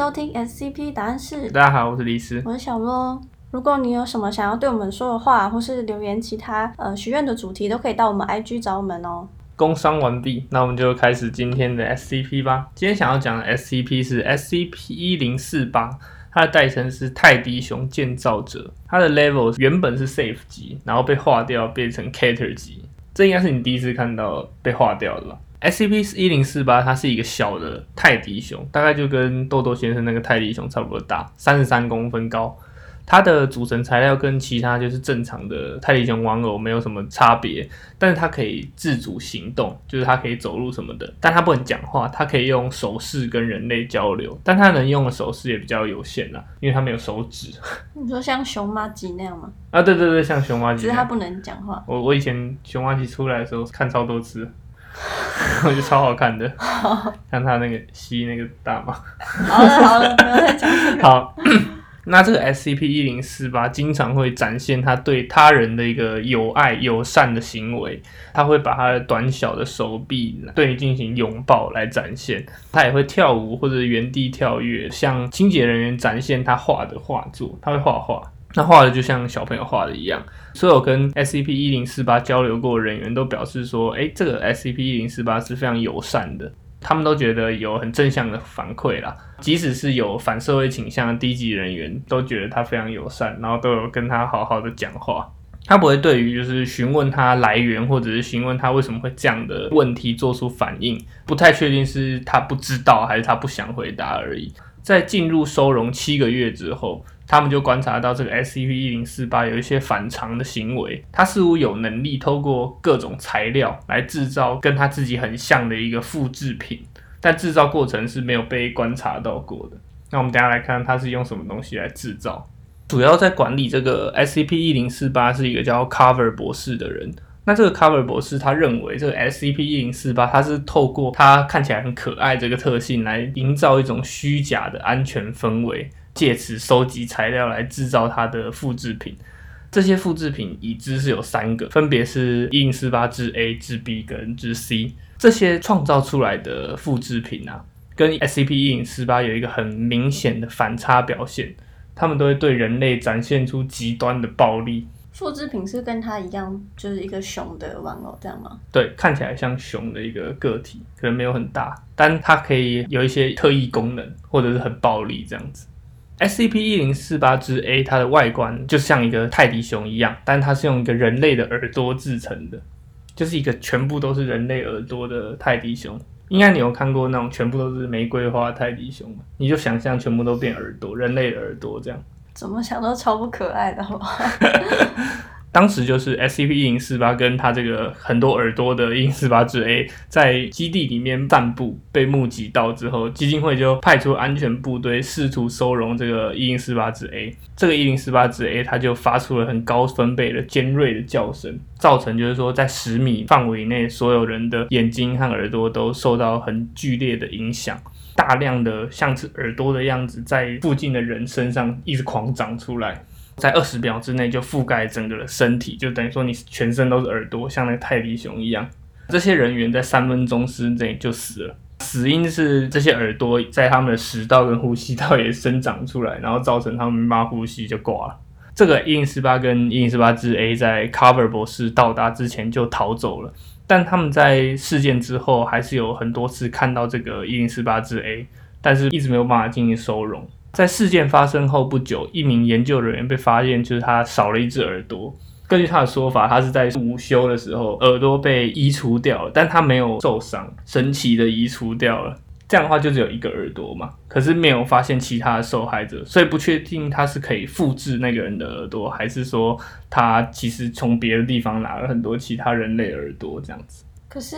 收听 SCP 答案室，大家好，我是李斯。我是小罗。如果你有什么想要对我们说的话，或是留言其他呃许愿的主题，都可以到我们 IG 找我们哦。工商完毕，那我们就开始今天的 SCP 吧。今天想要讲的 SCP 是 SCP 一零四八，它的代称是泰迪熊建造者。它的 level 原本是 Safe 级，然后被划掉变成 Cater 级。这应该是你第一次看到被划掉的吧？SCP 一零四八，它是一个小的泰迪熊，大概就跟豆豆先生那个泰迪熊差不多大，三十三公分高。它的组成材料跟其他就是正常的泰迪熊玩偶没有什么差别，但是它可以自主行动，就是它可以走路什么的，但它不能讲话，它可以用手势跟人类交流，但它能用的手势也比较有限啦，因为它没有手指。你说像熊妈吉那样吗？啊，对对对，像熊妈吉。只是它不能讲话。我我以前熊妈吉出来的时候看超多次，我觉得超好看的，像他那个吸那个大麻。好了好了，不要再讲这个。好。那这个 SCP 一零四八经常会展现他对他人的一个友爱友善的行为，他会把他的短小的手臂对你进行拥抱来展现，他也会跳舞或者原地跳跃，向清洁人员展现他画的画作，他会画画，那画的就像小朋友画的一样。所有跟 SCP 一零四八交流过的人员都表示说，哎，这个 SCP 一零四八是非常友善的。他们都觉得有很正向的反馈啦，即使是有反社会倾向的低级人员，都觉得他非常友善，然后都有跟他好好的讲话。他不会对于就是询问他来源或者是询问他为什么会这样的问题做出反应，不太确定是他不知道还是他不想回答而已。在进入收容七个月之后。他们就观察到这个 SCP 一零四八有一些反常的行为，它似乎有能力透过各种材料来制造跟它自己很像的一个复制品，但制造过程是没有被观察到过的。那我们等下来看它是用什么东西来制造。主要在管理这个 SCP 一零四八是一个叫 Cover 博士的人。那这个 Cover 博士他认为这个 SCP 一零四八它是透过它看起来很可爱这个特性来营造一种虚假的安全氛围。借此收集材料来制造它的复制品，这些复制品已知是有三个，分别是一零四八之 A、之 B 跟之 C。这些创造出来的复制品啊，跟 SCP 一零四八有一个很明显的反差表现，他们都会对人类展现出极端的暴力。复制品是跟它一样，就是一个熊的玩偶这样吗？对，看起来像熊的一个个体，可能没有很大，但它可以有一些特异功能，或者是很暴力这样子。SCP 一零四八之 A，它的外观就像一个泰迪熊一样，但它是用一个人类的耳朵制成的，就是一个全部都是人类耳朵的泰迪熊。应该你有看过那种全部都是玫瑰花泰迪熊吗？你就想象全部都变耳朵，人类的耳朵这样。怎么想都超不可爱的，好不好？当时就是 SCP 一零四八跟他这个很多耳朵的一零四八之 A 在基地里面散步，被目击到之后，基金会就派出安全部队试图收容这个一零四八之 A。这个一零四八之 A 它就发出了很高分贝的尖锐的叫声，造成就是说在十米范围内所有人的眼睛和耳朵都受到很剧烈的影响，大量的像是耳朵的样子在附近的人身上一直狂长出来。在二十秒之内就覆盖整个身体，就等于说你全身都是耳朵，像那个泰迪熊一样。这些人员在三分钟之内就死了，死因是这些耳朵在他们的食道跟呼吸道也生长出来，然后造成他们没法呼吸就挂了。这个一零四八跟一零四八之 A 在 Cover 博士到达之前就逃走了，但他们在事件之后还是有很多次看到这个一零四八之 A，但是一直没有办法进行收容。在事件发生后不久，一名研究人员被发现，就是他少了一只耳朵。根据他的说法，他是在午休的时候耳朵被移除掉了，但他没有受伤，神奇的移除掉了。这样的话就只有一个耳朵嘛，可是没有发现其他的受害者，所以不确定他是可以复制那个人的耳朵，还是说他其实从别的地方拿了很多其他人类耳朵这样子。可是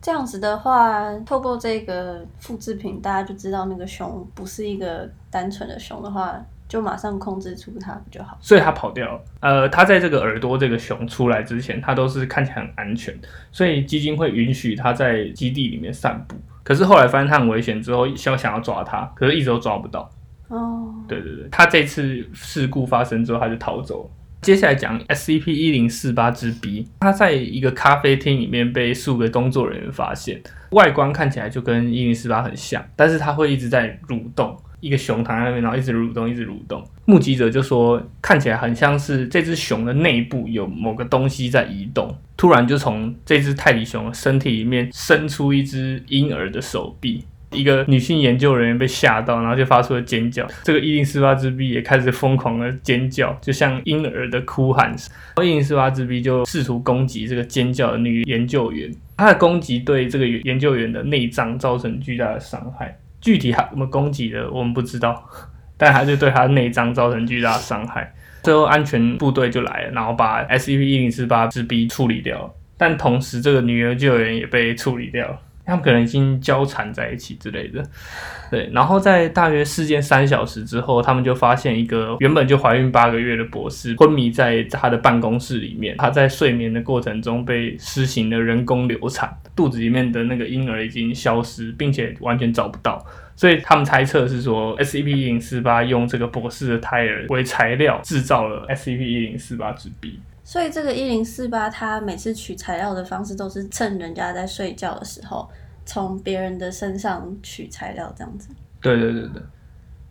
这样子的话，透过这个复制品，大家就知道那个熊不是一个单纯的熊的话，就马上控制住它不就好？所以它跑掉了。呃，它在这个耳朵这个熊出来之前，它都是看起来很安全，所以基金会允许它在基地里面散步。可是后来发现它很危险之后，想想要抓它，可是一直都抓不到。哦，对对对，它这次事故发生之后，它就逃走了。接下来讲 SCP 一零四八之 B，它在一个咖啡厅里面被数个工作人员发现，外观看起来就跟一零四八很像，但是它会一直在蠕动，一个熊躺在那边，然后一直蠕动，一直蠕动。目击者就说，看起来很像是这只熊的内部有某个东西在移动。突然就从这只泰迪熊身体里面伸出一只婴儿的手臂。一个女性研究人员被吓到，然后就发出了尖叫。这个一零四八之 B 也开始疯狂的尖叫，就像婴儿的哭喊。然后一零四八之 B 就试图攻击这个尖叫的女研究员。她的攻击对这个研究员的内脏造成巨大的伤害。具体他怎么攻击的，我们不知道，但还是对他内脏造成巨大的伤害。最后安全部队就来了，然后把 SCP 一零四八之 B 处理掉。但同时，这个女研究员也被处理掉了。他们可能已经交缠在一起之类的，对。然后在大约事件三小时之后，他们就发现一个原本就怀孕八个月的博士昏迷在他的办公室里面。他在睡眠的过程中被施行了人工流产，肚子里面的那个婴儿已经消失，并且完全找不到。所以他们猜测是说，SCP 一零四八用这个博士的胎儿为材料制造了 SCP 一零四八之 B。所以这个一零四八，他每次取材料的方式都是趁人家在睡觉的时候，从别人的身上取材料，这样子。对对对对。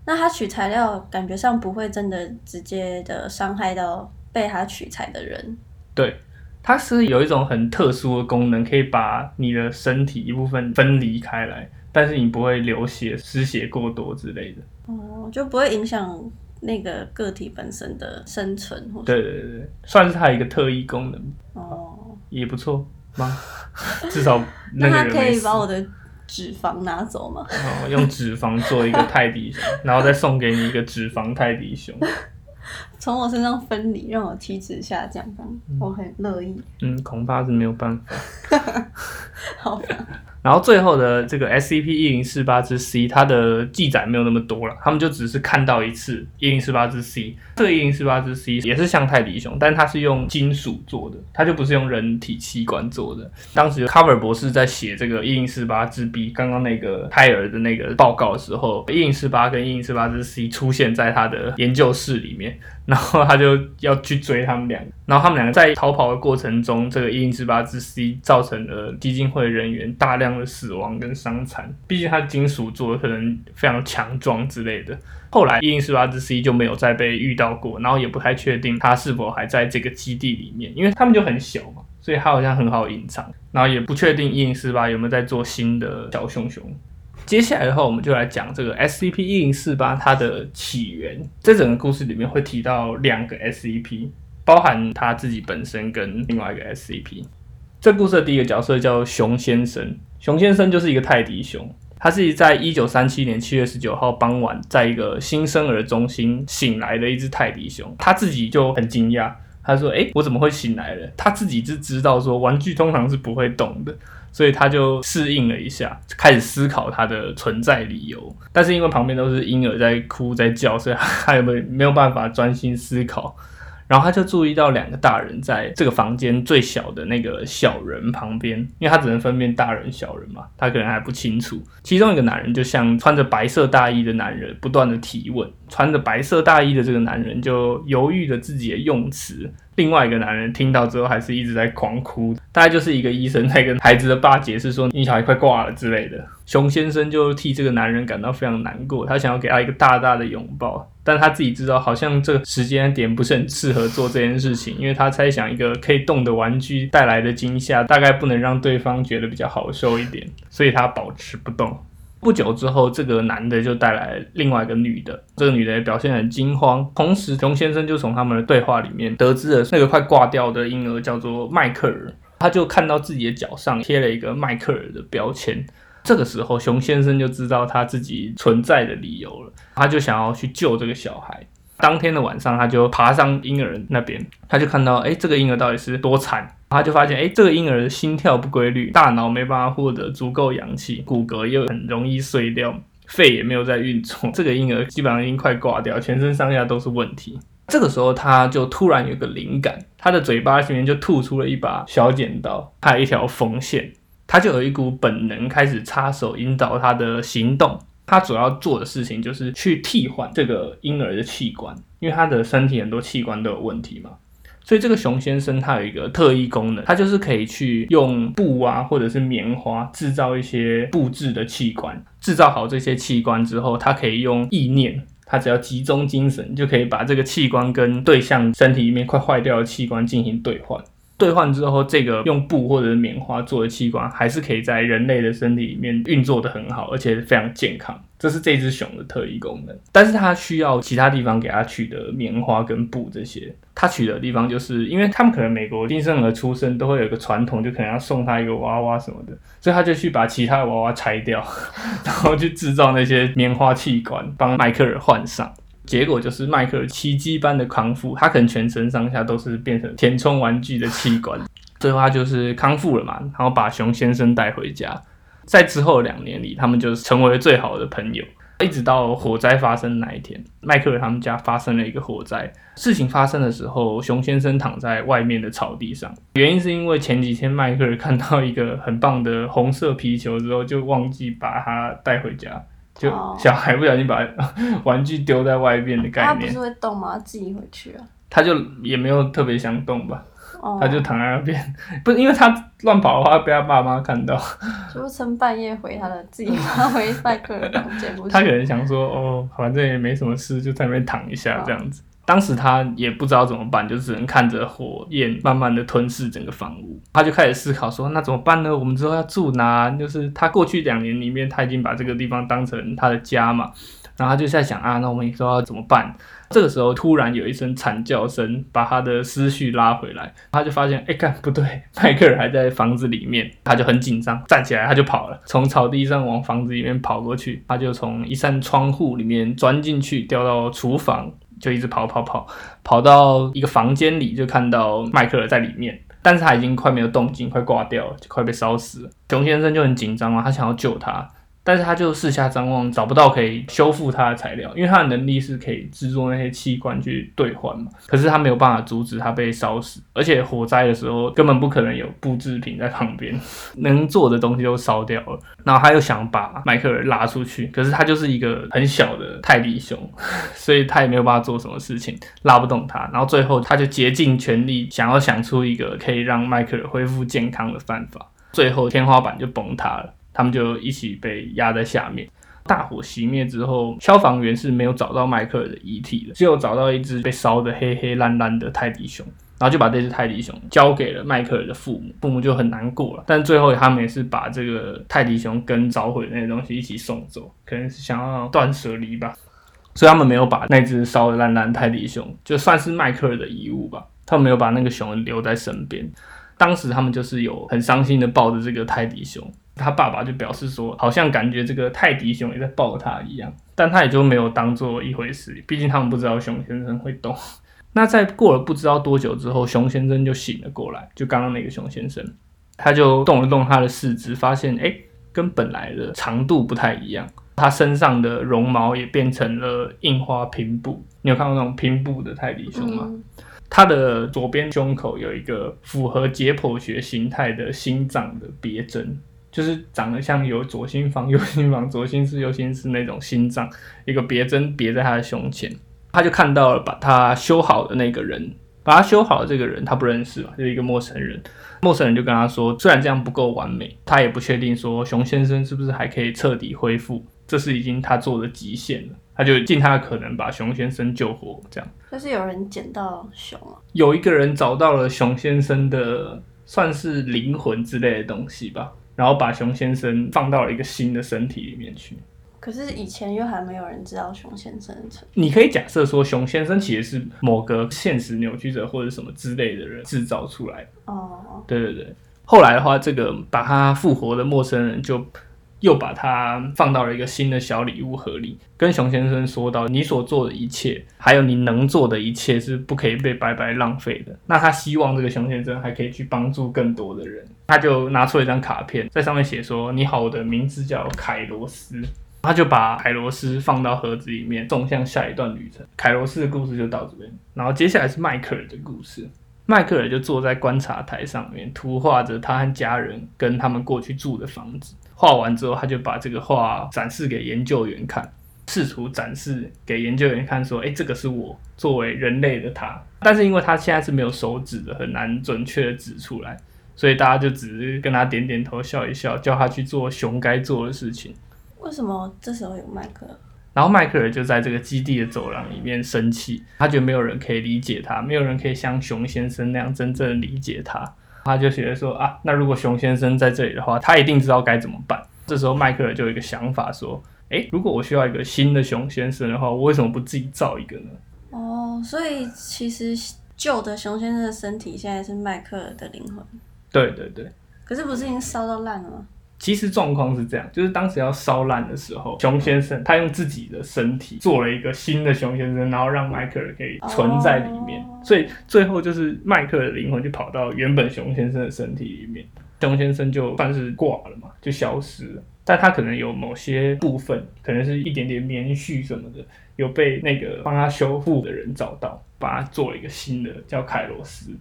那他取材料，感觉上不会真的直接的伤害到被他取材的人。对，它是有一种很特殊的功能，可以把你的身体一部分分离开来，但是你不会流血、失血过多之类的。哦，就不会影响。那个个体本身的生存，对对对，算是它一个特异功能哦，也不错吗？至少那他可以把我的脂肪拿走吗？哦，用脂肪做一个泰迪熊，然后再送给你一个脂肪泰迪熊，从我身上分离，让我体脂下降，我很乐意。嗯，恐怕是没有办法。好。然后最后的这个 SCP 一零四八之 C，它的记载没有那么多了，他们就只是看到一次一零四八之 C。这个一零四八之 C 也是像泰迪熊，但它是用金属做的，它就不是用人体器官做的。当时 Cover 博士在写这个一零四八之 B 刚刚那个胎儿的那个报告的时候，一零四八跟一零四八之 C 出现在他的研究室里面。然后他就要去追他们两个，然后他们两个在逃跑的过程中，这个一零四八之 C 造成了基金会人员大量的死亡跟伤残。毕竟它金属做的，可能非常强壮之类的。后来一零四八之 C 就没有再被遇到过，然后也不太确定它是否还在这个基地里面，因为他们就很小嘛，所以它好像很好隐藏。然后也不确定一零四八有没有在做新的小熊熊。接下来的话，我们就来讲这个 SCP 一零四八它的起源。这整个故事里面会提到两个 SCP，包含它自己本身跟另外一个 SCP。这故事的第一个角色叫熊先生，熊先生就是一个泰迪熊，他是在一九三七年七月十九号傍晚，在一个新生儿中心醒来的一只泰迪熊，他自己就很惊讶，他说：“诶，我怎么会醒来了？”他自己是知道说玩具通常是不会动的。所以他就适应了一下，开始思考他的存在理由。但是因为旁边都是婴儿在哭在叫，所以他也没没有办法专心思考。然后他就注意到两个大人在这个房间最小的那个小人旁边，因为他只能分辨大人小人嘛，他可能还不清楚。其中一个男人就像穿着白色大衣的男人，不断的提问。穿着白色大衣的这个男人就犹豫着自己的用词。另外一个男人听到之后，还是一直在狂哭，大概就是一个医生在跟孩子的爸解释说：“你小孩快挂了”之类的。熊先生就替这个男人感到非常难过，他想要给他一个大大的拥抱，但他自己知道好像这个时间点不是很适合做这件事情，因为他猜想一个可以动的玩具带来的惊吓，大概不能让对方觉得比较好受一点，所以他保持不动。不久之后，这个男的就带来另外一个女的，这个女的也表现很惊慌。同时，熊先生就从他们的对话里面得知了那个快挂掉的婴儿叫做迈克尔，他就看到自己的脚上贴了一个迈克尔的标签。这个时候，熊先生就知道他自己存在的理由了，他就想要去救这个小孩。当天的晚上，他就爬上婴儿那边，他就看到，哎，这个婴儿到底是多惨？他就发现，哎，这个婴儿的心跳不规律，大脑没办法获得足够氧气，骨骼又很容易碎掉，肺也没有在运作，这个婴儿基本上已经快挂掉，全身上下都是问题。这个时候，他就突然有个灵感，他的嘴巴里面就吐出了一把小剪刀，还有一条缝线，他就有一股本能开始插手引导他的行动。他主要做的事情就是去替换这个婴儿的器官，因为他的身体很多器官都有问题嘛，所以这个熊先生他有一个特异功能，他就是可以去用布啊或者是棉花制造一些布置的器官。制造好这些器官之后，他可以用意念，他只要集中精神，就可以把这个器官跟对象身体里面快坏掉的器官进行兑换。兑换之后，这个用布或者是棉花做的器官，还是可以在人类的身体里面运作的很好，而且非常健康。这是这只熊的特异功能。但是它需要其他地方给它取得棉花跟布这些。它取的地方就是因为他们可能美国新生儿出生都会有一个传统，就可能要送他一个娃娃什么的，所以他就去把其他的娃娃拆掉，然后去制造那些棉花器官，帮迈克尔换上。结果就是迈克尔奇迹般的康复，他可能全身上下都是变成填充玩具的器官。最后他就是康复了嘛，然后把熊先生带回家。在之后两年里，他们就成为最好的朋友，一直到火灾发生那一天，迈克尔他们家发生了一个火灾。事情发生的时候，熊先生躺在外面的草地上，原因是因为前几天迈克尔看到一个很棒的红色皮球之后，就忘记把它带回家。就小孩不小心把 玩具丢在外面的概念，他不是会动吗？自己回去啊？他就也没有特别想动吧，他就躺在那边，不是因为他乱跑的话被他爸妈看到，就趁半夜回他的自己妈回麦克的房间。他可能想说，哦，反正也没什么事，就在那边躺一下这样子。当时他也不知道怎么办，就只能看着火焰慢慢的吞噬整个房屋。他就开始思考说：“那怎么办呢？我们之后要住哪？就是他过去两年里面，他已经把这个地方当成他的家嘛。然后他就在想啊，那我们以后要怎么办？这个时候突然有一声惨叫声，把他的思绪拉回来。他就发现，哎，看不对，迈克尔还在房子里面。他就很紧张，站起来他就跑了，从草地上往房子里面跑过去。他就从一扇窗户里面钻进去，掉到厨房。就一直跑跑跑，跑到一个房间里，就看到迈克尔在里面，但是他已经快没有动静，快挂掉了，就快被烧死了。熊先生就很紧张啊，他想要救他。但是他就四下张望，找不到可以修复它的材料，因为他的能力是可以制作那些器官去兑换嘛。可是他没有办法阻止他被烧死，而且火灾的时候根本不可能有布制品在旁边，能做的东西都烧掉了。然后他又想把迈克尔拉出去，可是他就是一个很小的泰迪熊，所以他也没有办法做什么事情，拉不动他。然后最后他就竭尽全力想要想出一个可以让迈克尔恢复健康的办法，最后天花板就崩塌了。他们就一起被压在下面。大火熄灭之后，消防员是没有找到迈克尔的遗体的，只有找到一只被烧得黑黑烂烂的泰迪熊，然后就把这只泰迪熊交给了迈克尔的父母。父母就很难过了，但最后他们也是把这个泰迪熊跟着火的那些东西一起送走，可能是想要断舍离吧。所以他们没有把那只烧得烂烂泰迪熊，就算是迈克尔的遗物吧。他们没有把那个熊留在身边。当时他们就是有很伤心的抱着这个泰迪熊。他爸爸就表示说，好像感觉这个泰迪熊也在抱他一样，但他也就没有当做一回事。毕竟他们不知道熊先生会动。那在过了不知道多久之后，熊先生就醒了过来，就刚刚那个熊先生，他就动了动他的四肢，发现哎，跟本来的长度不太一样。他身上的绒毛也变成了印花拼布。你有看过那种拼布的泰迪熊吗？他的左边胸口有一个符合解剖学形态的心脏的别针。就是长得像有左心房、右心房、左心室、右心室那种心脏，一个别针别在他的胸前，他就看到了把他修好的那个人，把他修好的这个人他不认识嘛，就是一个陌生人。陌生人就跟他说，虽然这样不够完美，他也不确定说熊先生是不是还可以彻底恢复，这是已经他做的极限了。他就尽他的可能把熊先生救活，这样。就是有人捡到熊啊？有一个人找到了熊先生的算是灵魂之类的东西吧。然后把熊先生放到了一个新的身体里面去。可是以前又还没有人知道熊先生的存你可以假设说，熊先生其实是某个现实扭曲者或者什么之类的人制造出来的。哦，对对对。后来的话，这个把他复活的陌生人就。又把它放到了一个新的小礼物盒里，跟熊先生说到：“你所做的一切，还有你能做的一切，是不可以被白白浪费的。”那他希望这个熊先生还可以去帮助更多的人，他就拿出了一张卡片，在上面写说：“你好，我的名字叫凯罗斯。”他就把凯罗斯放到盒子里面，送向下一段旅程。凯罗斯的故事就到这边，然后接下来是迈克尔的故事。迈克尔就坐在观察台上面，图画着他和家人跟他们过去住的房子。画完之后，他就把这个画展示给研究员看。试图展示给研究员看，说，哎、这个是我作为人类的他。但是因为他现在是没有手指的，很难准确的指出来，所以大家就只是跟他点点头，笑一笑，叫他去做熊该做的事情。为什么这时候有麦克？然后迈克尔就在这个基地的走廊里面生气，他觉得没有人可以理解他，没有人可以像熊先生那样真正理解他。他就觉得说啊，那如果熊先生在这里的话，他一定知道该怎么办。这时候迈克尔就有一个想法说，诶，如果我需要一个新的熊先生的话，我为什么不自己造一个呢？哦，所以其实旧的熊先生的身体现在是迈克尔的灵魂，对对对，可是不是已经烧到烂了吗？其实状况是这样，就是当时要烧烂的时候，熊先生他用自己的身体做了一个新的熊先生，然后让迈克尔可以存在里面，哦所以最后就是迈克尔的灵魂就跑到原本熊先生的身体里面，熊先生就算是挂了嘛，就消失了。但他可能有某些部分，可能是一点点棉絮什么的，有被那个帮他修复的人找到，把他做了一个新的叫凯罗斯。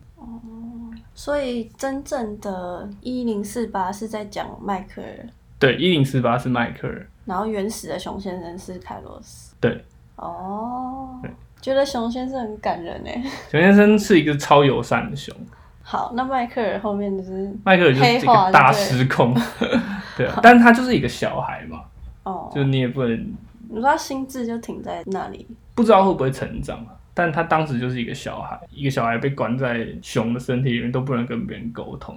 所以真正的一零四八是在讲迈克尔，对，一零四八是迈克尔。然后原始的熊先生是凯罗斯。对，哦对，觉得熊先生很感人哎。熊先生是一个超友善的熊。好，那迈克尔后面就是迈克尔就是这个大对失控，对 啊，但他就是一个小孩嘛，哦，就你也不能你说他心智就停在那里，不知道会不会成长啊。但他当时就是一个小孩，一个小孩被关在熊的身体里面，都不能跟别人沟通。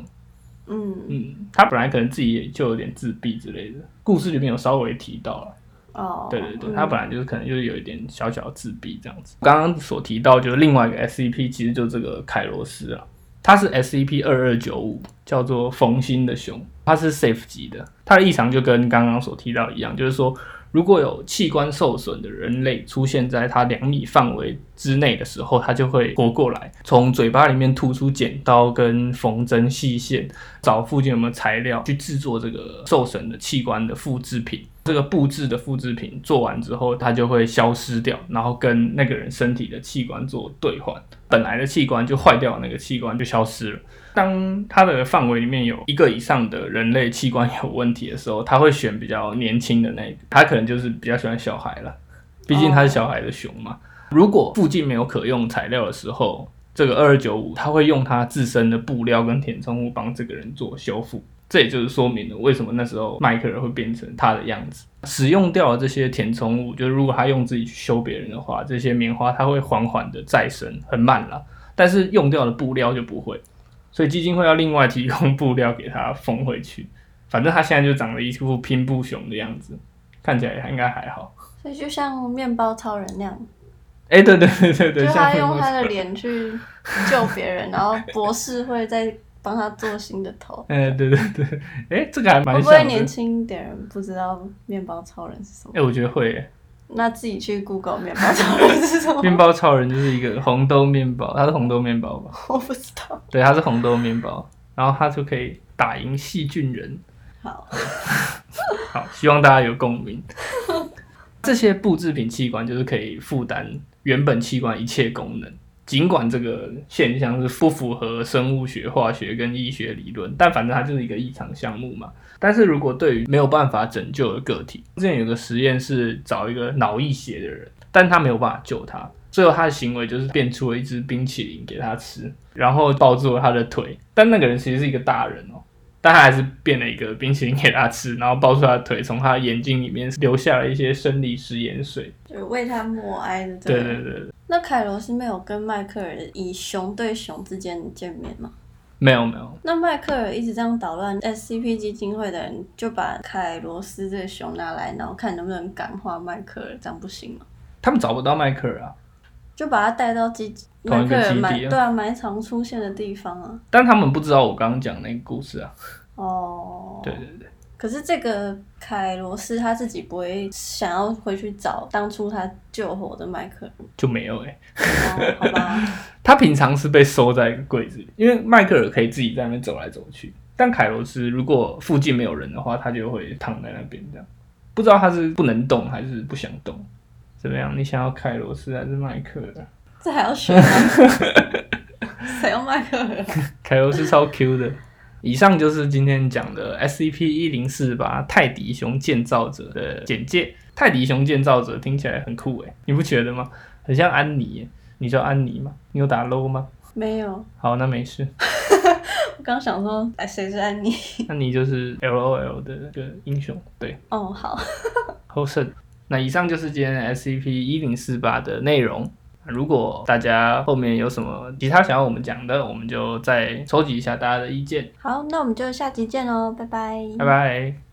嗯，嗯，他本来可能自己也就有点自闭之类的，故事里面有稍微提到了。哦，对对对，嗯他本来就是可能就是有一点小小的自闭这样子。刚刚所提到就是另外一个 SCP，其实就是这个凯罗斯啊，它是 SCP 二二九五，叫做冯心的熊，它是 Safe 级的，它的异常就跟刚刚所提到一样，就是说如果有器官受损的人类出现在它两米范围之内的时候，它就会活过来，从嘴巴里面吐出剪刀跟缝针细线，找附近有没有材料去制作这个受损的器官的复制品。这个布置的复制品做完之后，它就会消失掉，然后跟那个人身体的器官做兑换，本来的器官就坏掉，那个器官就消失了。当它的范围里面有一个以上的人类器官有问题的时候，他会选比较年轻的那个，他可能就是比较喜欢小孩了，毕竟他是小孩的熊嘛。如果附近没有可用材料的时候，这个二二九五他会用他自身的布料跟填充物帮这个人做修复。这也就是说明了为什么那时候迈克尔会变成他的样子。使用掉了这些填充物，就是如果他用自己去修别人的话，这些棉花它会缓缓的再生，很慢啦。但是用掉的布料就不会，所以基金会要另外提供布料给他缝回去。反正他现在就长了一副拼布熊的样子，看起来应该还好。所以就像面包超人那样，哎、对对对对对，就他用他的脸去救别人，然后博士会再帮他做新的头。哎、对对对，哎、这个还蛮会不。会年轻一点人不知道面包超人是什么哎、？我觉得会耶。那自己去 Google 面包超人是什么？面包超人就是一个红豆面包，它是红豆面包吧？我不知道。对，它是红豆面包，然后它就可以打赢细菌人。好，好，希望大家有共鸣。这些布制品器官就是可以负担原本器官一切功能，尽管这个现象是不符合生物学、化学跟医学理论，但反正它就是一个异常项目嘛。但是如果对于没有办法拯救的个体，之前有个实验是找一个脑溢血的人，但他没有办法救他，最后他的行为就是变出了一只冰淇淋给他吃，然后抱住了他的腿，但那个人其实是一个大人哦。但他还是变了一个冰淇淋给他吃，然后抱住他的腿，从他的眼睛里面流下了一些生理食盐水。就为他默哀的。对对对对，那凯罗斯没有跟迈克尔以熊对熊之间见面吗？没有没有，那迈克尔一直这样捣乱，SCP 基金会的人就把凯罗斯这个熊拿来，然后看能不能感化迈克尔，这样不行吗？他们找不到迈克尔啊，就把他带到基同一个迈克尔基地啊。埋对啊埋藏出现的地方啊。但他们不知道我刚刚讲那个故事啊。哦，对对对，可是这个凯罗斯他自己不会想要回去找当初他救活的迈克尔，就没有哎、哦，好吧，他平常是被收在一个柜子里，因为迈克尔可以自己在那边走来走去，但凯罗斯如果附近没有人的话，他就会躺在那边这样。不知道他是不能动还是不想动，怎么样？你想要凯罗斯还是迈克尔？这还要选吗？谁要迈克尔？凯罗斯超 Q 的，以上就是今天讲的 SCP 一零四八泰迪熊建造者的简介。泰迪熊建造者听起来很酷诶，你不觉得吗？很像安妮耶，你叫安妮吗？你有打 low 吗？没有，好，那没事。我刚想说，哎，谁是安妮？安妮就是 L O L 的一个英雄，对，哦，好，后胜。那以上就是今天 SCP 一零四八的内容。如果大家后面有什么其他想要我们讲的，我们就再收集一下大家的意见。好，那我们就下集见喽，拜拜，拜拜。